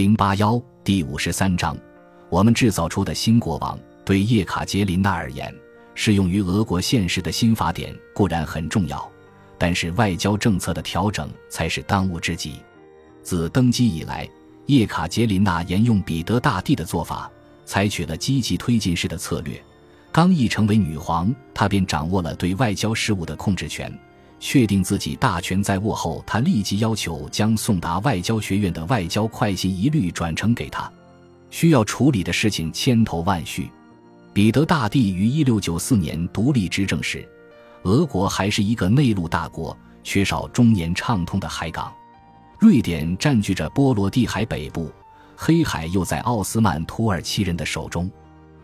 零八幺第五十三章，我们制造出的新国王对叶卡捷琳娜而言，适用于俄国现实的新法典固然很重要，但是外交政策的调整才是当务之急。自登基以来，叶卡捷琳娜沿用彼得大帝的做法，采取了积极推进式的策略。刚一成为女皇，她便掌握了对外交事务的控制权。确定自己大权在握后，他立即要求将送达外交学院的外交快信一律转呈给他。需要处理的事情千头万绪。彼得大帝于一六九四年独立执政时，俄国还是一个内陆大国，缺少终年畅通的海港。瑞典占据着波罗的海北部，黑海又在奥斯曼土耳其人的手中。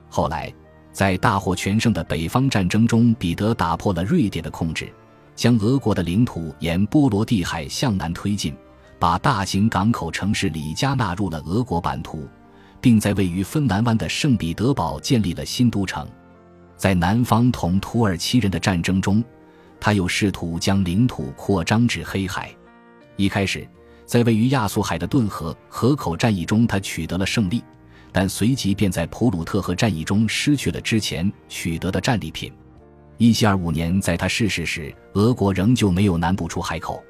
后来，在大获全胜的北方战争中，彼得打破了瑞典的控制。将俄国的领土沿波罗的海向南推进，把大型港口城市里加纳入了俄国版图，并在位于芬兰湾的圣彼得堡建立了新都城。在南方同土耳其人的战争中，他又试图将领土扩张至黑海。一开始，在位于亚速海的顿河河口战役中，他取得了胜利，但随即便在普鲁特河战役中失去了之前取得的战利品。一七二五年，在他逝世时，俄国仍旧没有南部出海口。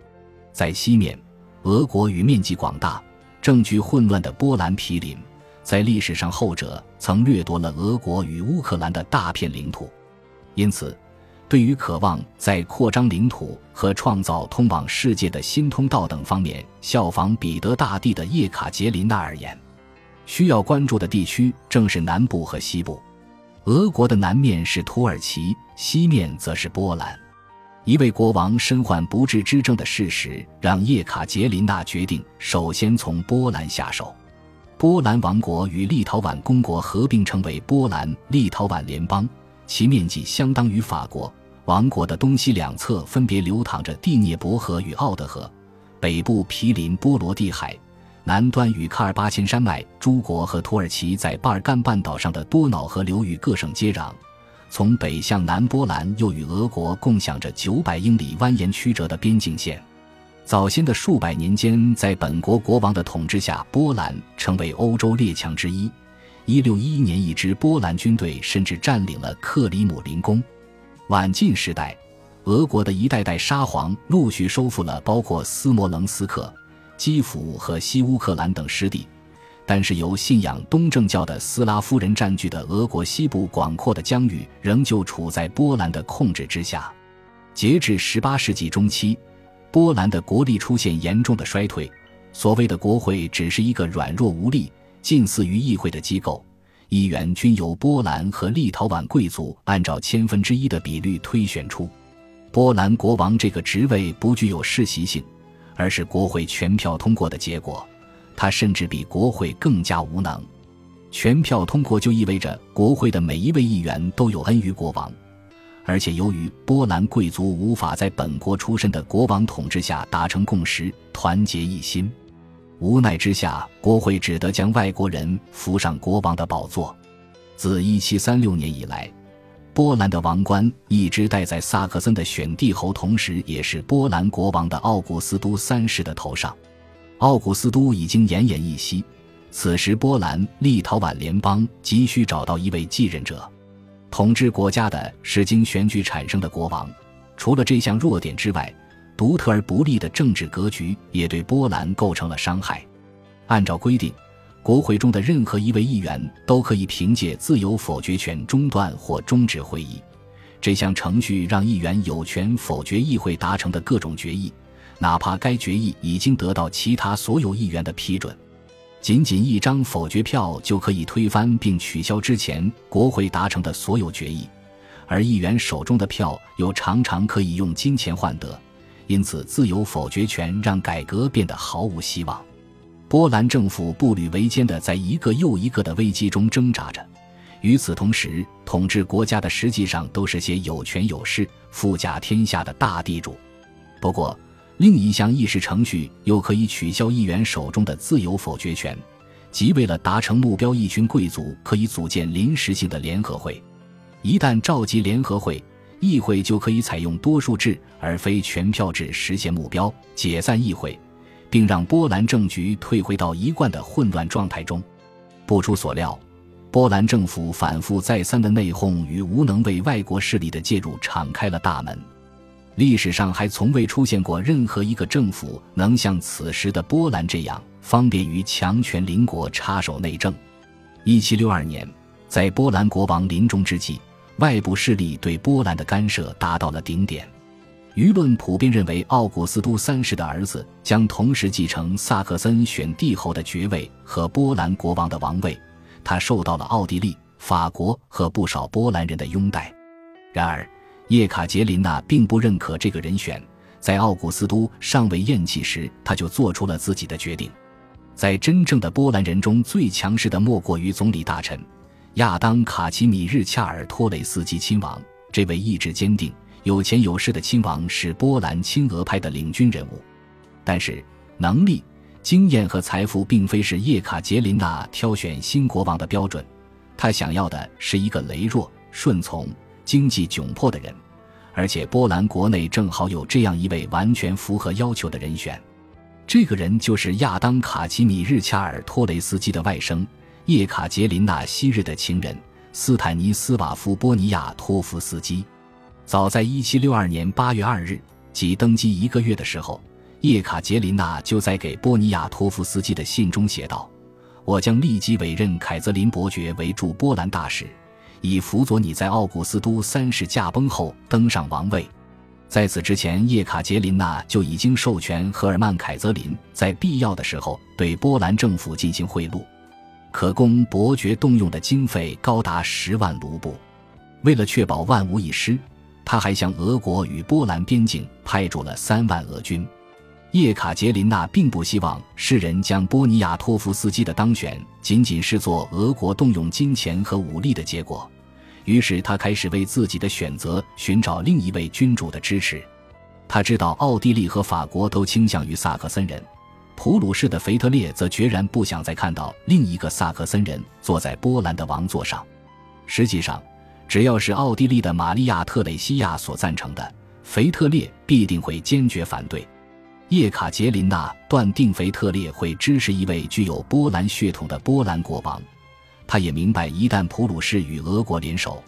在西面，俄国与面积广大、政局混乱的波兰毗邻，在历史上，后者曾掠夺了俄国与乌克兰的大片领土。因此，对于渴望在扩张领土和创造通往世界的新通道等方面效仿彼得大帝的叶卡捷琳娜而言，需要关注的地区正是南部和西部。俄国的南面是土耳其，西面则是波兰。一位国王身患不治之症的事实，让叶卡捷琳娜决定首先从波兰下手。波兰王国与立陶宛公国合并成为波兰立陶宛联邦，其面积相当于法国。王国的东西两侧分别流淌着第聂伯河与奥德河，北部毗邻波罗的海。南端与喀尔巴阡山脉诸国和土耳其在巴尔干半岛上的多瑙河流域各省接壤，从北向南，波兰又与俄国共享着九百英里蜿蜒曲折的边境线。早先的数百年间，在本国国王的统治下，波兰成为欧洲列强之一。一六一一年，一支波兰军队甚至占领了克里姆林宫。晚近时代，俄国的一代代沙皇陆续收复了包括斯摩棱斯克。基辅和西乌克兰等失地，但是由信仰东正教的斯拉夫人占据的俄国西部广阔的疆域仍旧处在波兰的控制之下。截至18世纪中期，波兰的国力出现严重的衰退，所谓的国会只是一个软弱无力、近似于议会的机构，议员均由波兰和立陶宛贵族按照千分之一的比率推选出。波兰国王这个职位不具有世袭性。而是国会全票通过的结果，它甚至比国会更加无能。全票通过就意味着国会的每一位议员都有恩于国王，而且由于波兰贵族无法在本国出身的国王统治下达成共识、团结一心，无奈之下，国会只得将外国人扶上国王的宝座。自1736年以来。波兰的王冠一直戴在萨克森的选帝侯，同时也是波兰国王的奥古斯都三世的头上。奥古斯都已经奄奄一息，此时波兰立陶宛联邦急需找到一位继任者。统治国家的是经选举产生的国王。除了这项弱点之外，独特而不利的政治格局也对波兰构成了伤害。按照规定。国会中的任何一位议员都可以凭借自由否决权中断或终止会议。这项程序让议员有权否决议会达成的各种决议，哪怕该决议已经得到其他所有议员的批准。仅仅一张否决票就可以推翻并取消之前国会达成的所有决议，而议员手中的票又常常可以用金钱换得。因此，自由否决权让改革变得毫无希望。波兰政府步履维艰的在一个又一个的危机中挣扎着。与此同时，统治国家的实际上都是些有权有势、富甲天下的大地主。不过，另一项议事程序又可以取消议员手中的自由否决权，即为了达成目标，一群贵族可以组建临时性的联合会。一旦召集联合会，议会就可以采用多数制而非全票制实现目标，解散议会。并让波兰政局退回到一贯的混乱状态中。不出所料，波兰政府反复再三的内讧与无能为外国势力的介入敞开了大门。历史上还从未出现过任何一个政府能像此时的波兰这样方便于强权邻国插手内政。一七六二年，在波兰国王临终之际，外部势力对波兰的干涉达到了顶点。舆论普遍认为，奥古斯都三世的儿子将同时继承萨克森选帝侯的爵位和波兰国王的王位。他受到了奥地利、法国和不少波兰人的拥戴。然而，叶卡捷琳娜并不认可这个人选。在奥古斯都尚未咽气时，他就做出了自己的决定。在真正的波兰人中最强势的，莫过于总理大臣亚当·卡奇米日·恰尔托雷斯基亲王。这位意志坚定。有钱有势的亲王是波兰亲俄派的领军人物，但是能力、经验和财富并非是叶卡捷琳娜挑选新国王的标准。她想要的是一个羸弱、顺从、经济窘迫的人，而且波兰国内正好有这样一位完全符合要求的人选。这个人就是亚当·卡奇米日·恰尔托雷斯基的外甥，叶卡捷琳娜昔日的情人斯坦尼斯瓦夫·波尼亚托夫斯基。早在1762年8月2日，即登基一个月的时候，叶卡捷琳娜就在给波尼亚托夫斯基的信中写道：“我将立即委任凯泽林伯爵为驻波兰大使，以辅佐你在奥古斯都三世驾崩后登上王位。”在此之前，叶卡捷琳娜就已经授权赫尔曼·凯泽林在必要的时候对波兰政府进行贿赂，可供伯爵动用的经费高达十万卢布。为了确保万无一失。他还向俄国与波兰边境派驻了三万俄军。叶卡捷琳娜并不希望世人将波尼亚托夫斯基的当选仅仅视作俄国动用金钱和武力的结果，于是他开始为自己的选择寻找另一位君主的支持。他知道奥地利和法国都倾向于萨克森人，普鲁士的腓特烈则决然不想再看到另一个萨克森人坐在波兰的王座上。实际上。只要是奥地利的玛利亚·特蕾西亚所赞成的，腓特烈必定会坚决反对。叶卡捷琳娜断定腓特烈会支持一位具有波兰血统的波兰国王。他也明白，一旦普鲁士与俄国联手，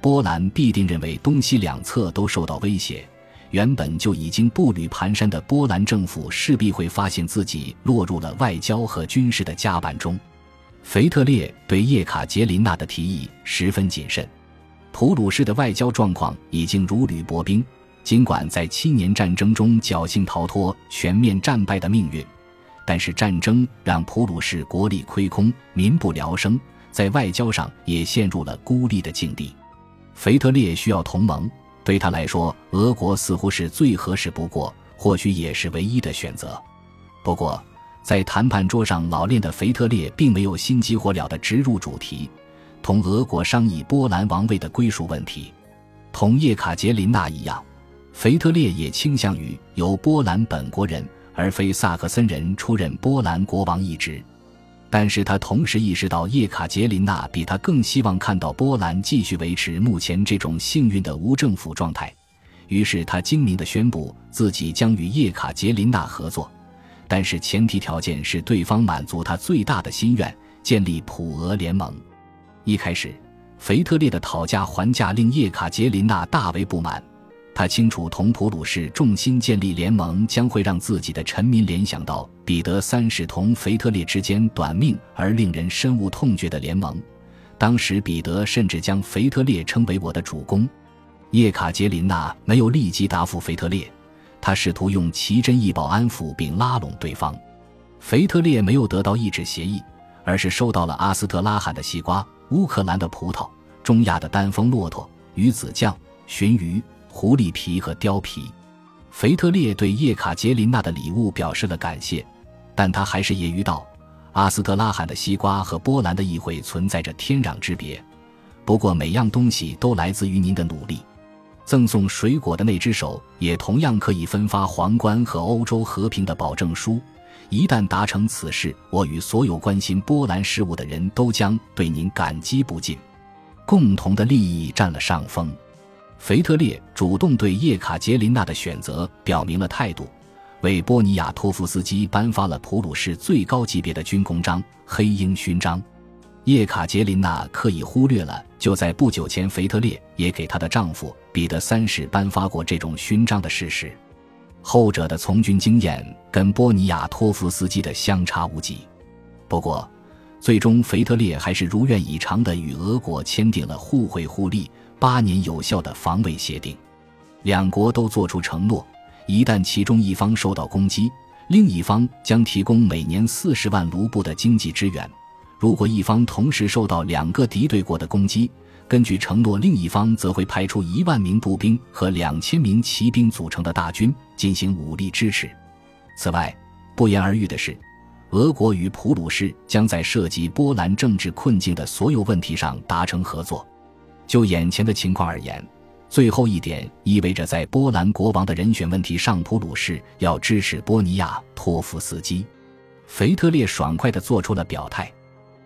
波兰必定认为东西两侧都受到威胁。原本就已经步履蹒跚的波兰政府势必会发现自己落入了外交和军事的夹板中。腓特烈对叶卡捷琳娜的提议十分谨慎。普鲁士的外交状况已经如履薄冰，尽管在七年战争中侥幸逃脱全面战败的命运，但是战争让普鲁士国力亏空，民不聊生，在外交上也陷入了孤立的境地。腓特烈需要同盟，对他来说，俄国似乎是最合适不过，或许也是唯一的选择。不过，在谈判桌上老练的腓特烈并没有心急火燎地直入主题。同俄国商议波兰王位的归属问题，同叶卡捷琳娜一样，腓特烈也倾向于由波兰本国人而非萨克森人出任波兰国王一职。但是他同时意识到叶卡捷琳娜比他更希望看到波兰继续维持目前这种幸运的无政府状态，于是他精明地宣布自己将与叶卡捷琳娜合作，但是前提条件是对方满足他最大的心愿，建立普俄联盟。一开始，腓特烈的讨价还价令叶卡捷琳娜大为不满。他清楚同普鲁士重新建立联盟将会让自己的臣民联想到彼得三世同腓特烈之间短命而令人深恶痛绝的联盟。当时，彼得甚至将腓特烈称为“我的主公”。叶卡捷琳娜没有立即答复腓特烈，他试图用奇珍异宝安抚并拉拢对方。腓特烈没有得到一纸协议，而是收到了阿斯特拉罕的西瓜。乌克兰的葡萄，中亚的丹峰骆驼、鱼子酱、鲟鱼、狐狸皮和貂皮。腓特烈对叶卡捷琳娜的礼物表示了感谢，但他还是揶揄道：“阿斯特拉罕的西瓜和波兰的议会存在着天壤之别。不过每样东西都来自于您的努力。赠送水果的那只手也同样可以分发皇冠和欧洲和平的保证书。”一旦达成此事，我与所有关心波兰事务的人都将对您感激不尽。共同的利益占了上风。腓特烈主动对叶卡捷琳娜的选择表明了态度，为波尼亚托夫斯基颁发了普鲁士最高级别的军功章——黑鹰勋章。叶卡捷琳娜刻意忽略了，就在不久前，腓特烈也给她的丈夫彼得三世颁发过这种勋章的事实。后者的从军经验跟波尼亚托夫斯基的相差无几。不过，最终腓特烈还是如愿以偿地与俄国签订了互惠互利、八年有效的防卫协定。两国都作出承诺。一旦其中一方受到攻击，另一方将提供每年四十万卢布的经济支援。如果一方同时受到两个敌对国的攻击，根据承诺，另一方则会派出一万名步兵和两千名骑兵组成的大军进行武力支持。此外，不言而喻的是，俄国与普鲁士将在涉及波兰政治困境的所有问题上达成合作。就眼前的情况而言。最后一点意味着，在波兰国王的人选问题上，普鲁士要支持波尼亚托夫斯基。腓特烈爽快地做出了表态。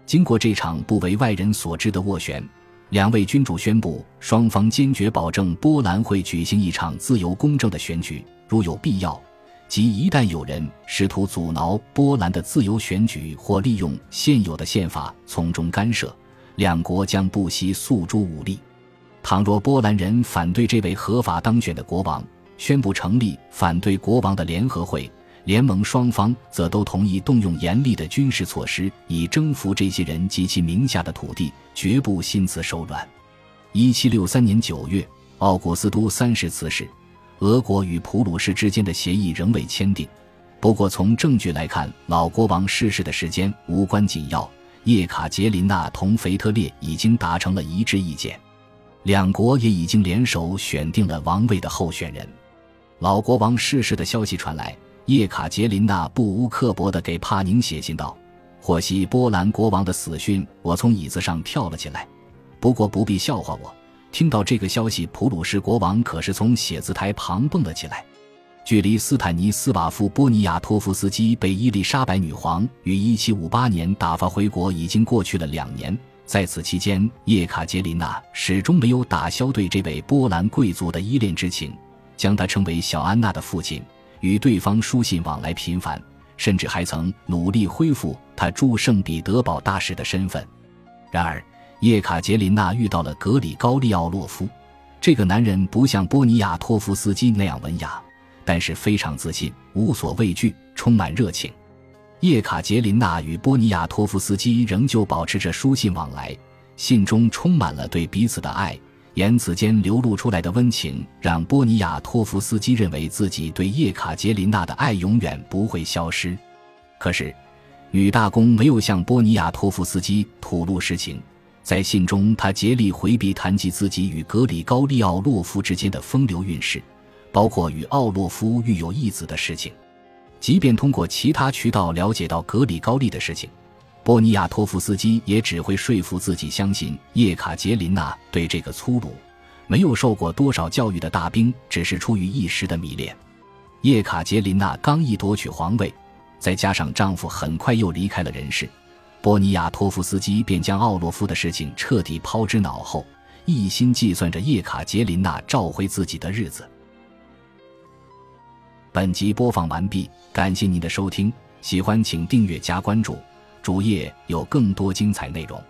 经过这场不为外人所知的斡旋，两位君主宣布，双方坚决保证波兰会举行一场自由公正的选举。如有必要，即一旦有人试图阻挠波兰的自由选举或利用现有的宪法从中干涉，两国将不惜诉诸武力。倘若波兰人反对这位合法当选的国王，宣布成立反对国王的联合会联盟，双方则都同意动用严厉的军事措施以征服这些人及其名下的土地，绝不心慈手软。一七六三年九月，奥古斯都三世辞世，俄国与普鲁士之间的协议仍未签订。不过，从证据来看，老国王逝世的时间无关紧要。叶卡捷琳娜同腓特烈已经达成了一致意见。两国也已经联手选定了王位的候选人。老国王逝世的消息传来，叶卡捷琳娜不无刻薄地给帕宁写信道：“获悉波兰国王的死讯，我从椅子上跳了起来。不过不必笑话我，听到这个消息，普鲁士国王可是从写字台旁蹦了起来。”距离斯坦尼斯瓦夫·波尼亚托夫斯基被伊丽莎白女皇于1758年打发回国已经过去了两年。在此期间，叶卡捷琳娜始终没有打消对这位波兰贵族的依恋之情，将他称为小安娜的父亲，与对方书信往来频繁，甚至还曾努力恢复他驻圣彼得堡大使的身份。然而，叶卡捷琳娜遇到了格里高利奥洛夫，这个男人不像波尼亚托夫斯基那样文雅，但是非常自信，无所畏惧，充满热情。叶卡捷琳娜与波尼亚托夫斯基仍旧保持着书信往来，信中充满了对彼此的爱，言辞间流露出来的温情让波尼亚托夫斯基认为自己对叶卡捷琳娜的爱永远不会消失。可是，女大公没有向波尼亚托夫斯基吐露实情，在信中，他竭力回避谈及自己与格里高利奥洛夫之间的风流韵事，包括与奥洛夫育有一子的事情。即便通过其他渠道了解到格里高利的事情，波尼亚托夫斯基也只会说服自己相信叶卡捷琳娜对这个粗鲁、没有受过多少教育的大兵只是出于一时的迷恋。叶卡捷琳娜刚一夺取皇位，再加上丈夫很快又离开了人世，波尼亚托夫斯基便将奥洛夫的事情彻底抛之脑后，一心计算着叶卡捷琳娜召回自己的日子。本集播放完毕，感谢您的收听，喜欢请订阅加关注，主页有更多精彩内容。